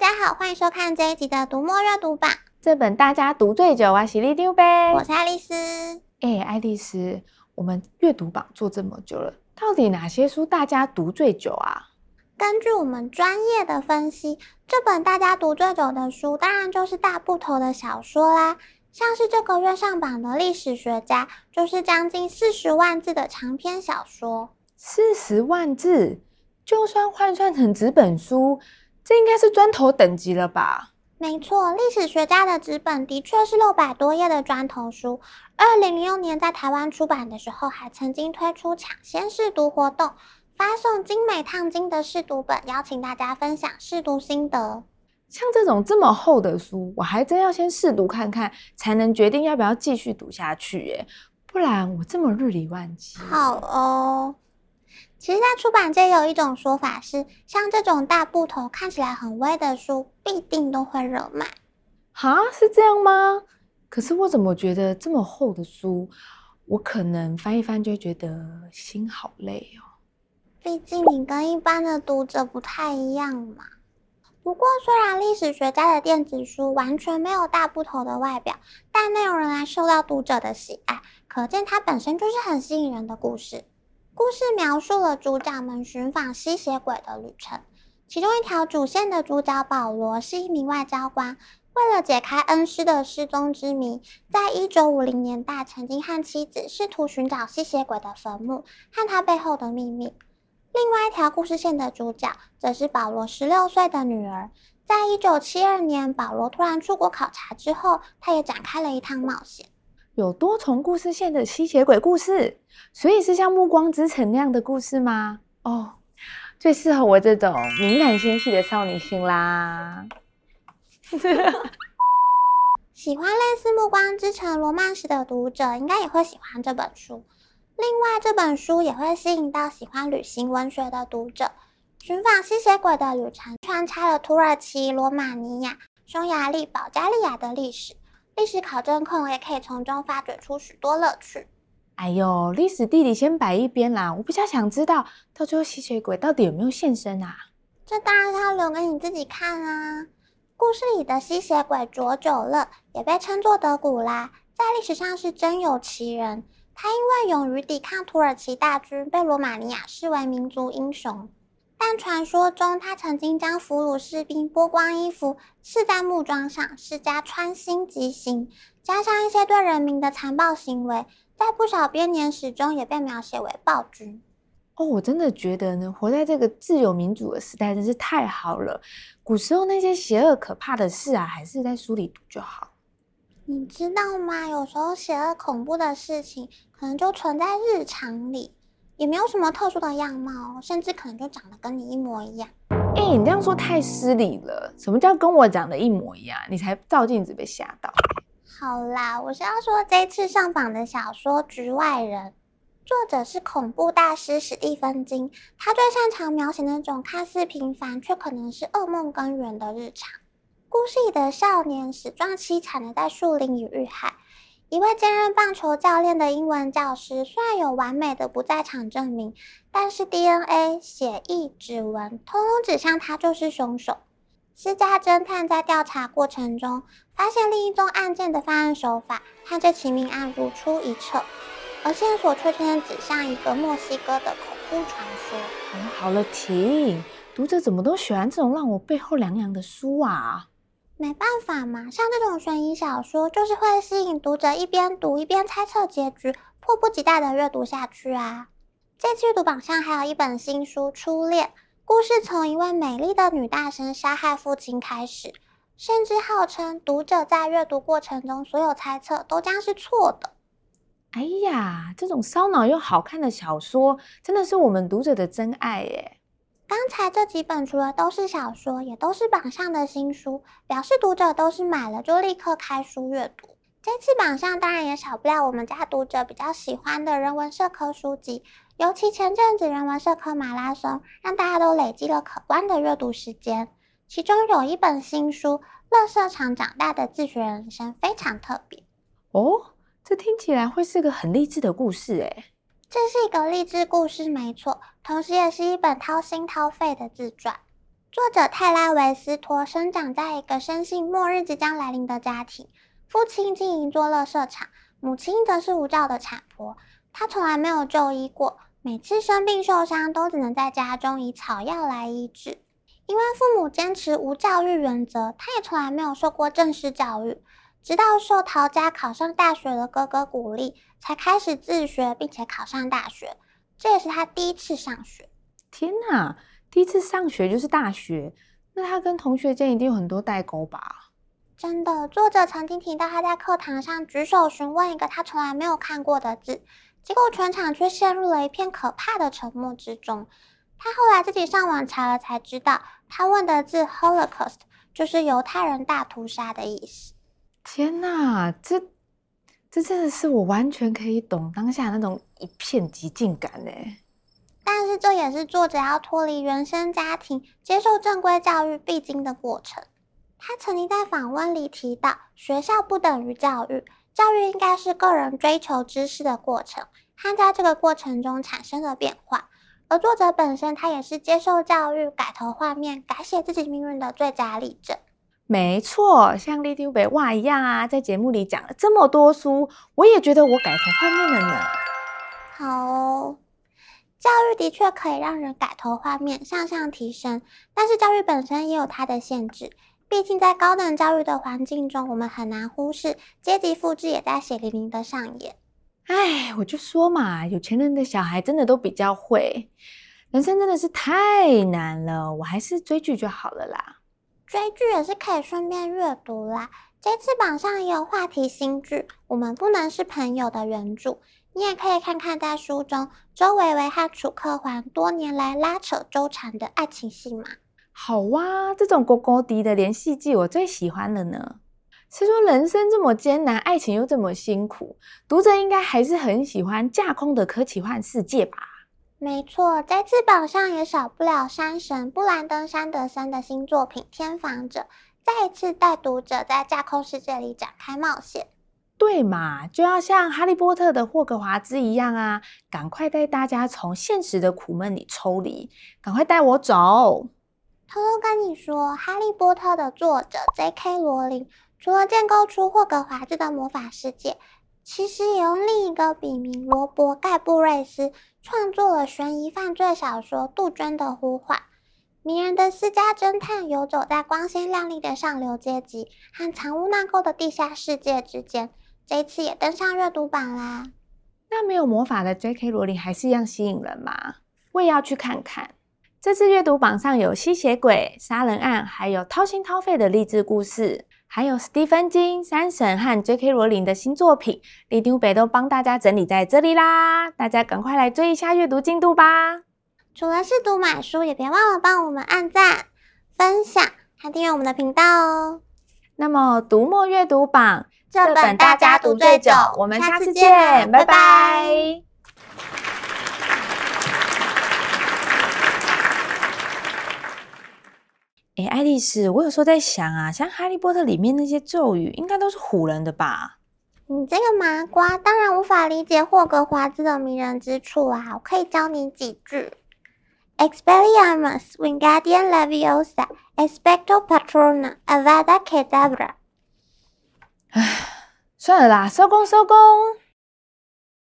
大家好，欢迎收看这一集的《读墨阅读榜》。这本大家读最久啊，喜力丢呗。我是爱丽丝。哎，爱丽丝，我们阅读榜做这么久了，到底哪些书大家读最久啊？根据我们专业的分析，这本大家读最久的书，当然就是大部头的小说啦。像是这个月上榜的历史学家，就是将近四十万字的长篇小说。四十万字，就算换算成纸本书，这应该是砖头等级了吧？没错，历史学家的纸本的确是六百多页的砖头书。二零零六年在台湾出版的时候，还曾经推出抢先试读活动。发送精美烫金的试读本，邀请大家分享试读心得。像这种这么厚的书，我还真要先试读看看，才能决定要不要继续读下去耶。不然我这么日理万机。好哦。其实，在出版界有一种说法是，像这种大部头看起来很威的书，必定都会热卖。哈，是这样吗？可是我怎么觉得这么厚的书，我可能翻一翻就会觉得心好累哦。毕竟你跟一般的读者不太一样嘛。不过，虽然历史学家的电子书完全没有大部头的外表，但内容仍然受到读者的喜爱，可见它本身就是很吸引人的故事。故事描述了主角们寻访吸血鬼的旅程，其中一条主线的主角保罗是一名外交官，为了解开恩师的失踪之谜，在一九五零年代曾经和妻子试图寻找吸血鬼的坟墓和他背后的秘密。另外一条故事线的主角则是保罗十六岁的女儿。在一九七二年，保罗突然出国考察之后，他也展开了一趟冒险。有多重故事线的吸血鬼故事，所以是像《暮光之城》那样的故事吗？哦，最适合我这种敏感纤细的少女心啦。喜欢类似《暮光之城》罗曼史的读者，应该也会喜欢这本书。另外，这本书也会吸引到喜欢旅行文学的读者。寻访吸血鬼的旅程穿插了土耳其、罗马尼亚、匈牙利、保加利亚的历史，历史考证控也可以从中发掘出许多乐趣。哎呦，历史地理先摆一边啦，我比较想知道，到最后吸血鬼到底有没有现身啊？这当然要留给你自己看啊。故事里的吸血鬼佐久乐也被称作德古拉，在历史上是真有其人。他因为勇于抵抗土耳其大军，被罗马尼亚视为民族英雄。但传说中，他曾经将俘虏士兵剥光衣服，刺在木桩上，施加穿心极刑，加上一些对人民的残暴行为，在不少编年史中也被描写为暴君。哦，我真的觉得呢，活在这个自由民主的时代真是太好了。古时候那些邪恶可怕的事啊，还是在书里读就好。你知道吗？有时候邪恶恐怖的事情，可能就存在日常里，也没有什么特殊的样貌，甚至可能就长得跟你一模一样。哎、欸，你这样说太失礼了。什么叫跟我长得一模一样？你才照镜子被吓到。好啦，我是要说这次上榜的小说《局外人》，作者是恐怖大师史蒂芬金，他最擅长描写那种看似平凡却可能是噩梦根源的日常。故事里的少年死状凄惨的在树林里遇害。一位兼任棒球教练的英文教师，虽然有完美的不在场证明，但是 DNA、血液、指纹，通通指向他就是凶手。私家侦探在调查过程中，发现另一宗案件的犯案手法和这起命案如出一辙，而线索却偏指向一个墨西哥的恐怖传说。嗯，好了，停！读者怎么都喜欢这种让我背后凉凉的书啊？没办法嘛，像这种悬疑小说，就是会吸引读者一边读一边猜测结局，迫不及待的阅读下去啊。这期阅读榜上还有一本新书《初恋》，故事从一位美丽的女大生杀害父亲开始，甚至号称读者在阅读过程中所有猜测都将是错的。哎呀，这种烧脑又好看的小说，真的是我们读者的真爱耶。刚才这几本除了都是小说，也都是榜上的新书，表示读者都是买了就立刻开书阅读。这次榜上当然也少不了我们家读者比较喜欢的人文社科书籍，尤其前阵子人文社科马拉松，让大家都累积了可观的阅读时间。其中有一本新书《垃圾场长大的自学人生》，非常特别。哦，这听起来会是个很励志的故事诶。这是一个励志故事，没错，同时也是一本掏心掏肺的自传。作者泰拉维斯托生长在一个深信末日即将来临的家庭，父亲经营一座垃圾场，母亲则是无照的产婆。他从来没有就医过，每次生病受伤都只能在家中以草药来医治。因为父母坚持无教育原则，他也从来没有受过正式教育。直到受陶家考上大学的哥哥鼓励，才开始自学，并且考上大学。这也是他第一次上学。天哪！第一次上学就是大学，那他跟同学间一定有很多代沟吧？真的，作者曾经提到他在课堂上举手询问一个他从来没有看过的字，结果全场却陷入了一片可怕的沉默之中。他后来自己上网查了才知道，他问的字 “Holocaust” 就是犹太人大屠杀的意思。天哪，这这真的是我完全可以懂当下那种一片寂静感呢。但是这也是作者要脱离原生家庭，接受正规教育必经的过程。他曾经在访问里提到，学校不等于教育，教育应该是个人追求知识的过程，和在这个过程中产生的变化。而作者本身，他也是接受教育、改头换面、改写自己命运的最佳例证。没错，像里长伯哇一样啊，在节目里讲了这么多书，我也觉得我改头换面了呢。好哦。教育的确可以让人改头换面、向上提升，但是教育本身也有它的限制。毕竟在高等教育的环境中，我们很难忽视阶级复制也在血淋淋的上演。哎，我就说嘛，有钱人的小孩真的都比较会。人生真的是太难了，我还是追剧就好了啦。追剧也是可以顺便阅读啦。这次榜上也有话题新剧《我们不能是朋友》的原著。你也可以看看在书中周维维和楚克环多年来拉扯纠缠的爱情戏码。好哇，这种勾勾滴的连续剧我最喜欢了呢。是说人生这么艰难，爱情又这么辛苦，读者应该还是很喜欢架空的科奇幻世界吧？没错，在次榜上也少不了山神布兰登·山德森的新作品《天房者》，再一次带读者在架空世界里展开冒险。对嘛，就要像哈利波特的霍格华兹一样啊！赶快带大家从现实的苦闷里抽离，赶快带我走。偷偷跟你说，哈利波特的作者 J.K. 罗琳除了建构出霍格华兹的魔法世界，其实也用另一个笔名罗伯盖布瑞斯创作了悬疑犯罪小说《杜鹃的呼唤》。迷人的私家侦探游走在光鲜亮丽的上流阶级和藏污纳垢的地下世界之间。这一次也登上阅读榜啦。那没有魔法的 J.K. 罗琳还是一样吸引人吗？我也要去看看。这次阅读榜上有吸血鬼、杀人案，还有掏心掏肺的励志故事，还有史蒂芬金、三神和 J.K. 罗琳的新作品，里长伯都帮大家整理在这里啦。大家赶快来追一下阅读进度吧！除了试读买书，也别忘了帮我们按赞、分享，还订阅我们的频道哦。那么，读墨阅读榜。这本大家读最久，我们下次见，拜拜。哎，爱丽丝，我有时候在想啊，像《哈利波特》里面那些咒语，应该都是唬人的吧？你这个麻瓜，当然无法理解霍格华兹的迷人之处啊！我可以教你几句：Expelliarmus, Wingardium Leviosa, Expecto Patronum, Avada Kedavra。唉，算了啦，收工收工。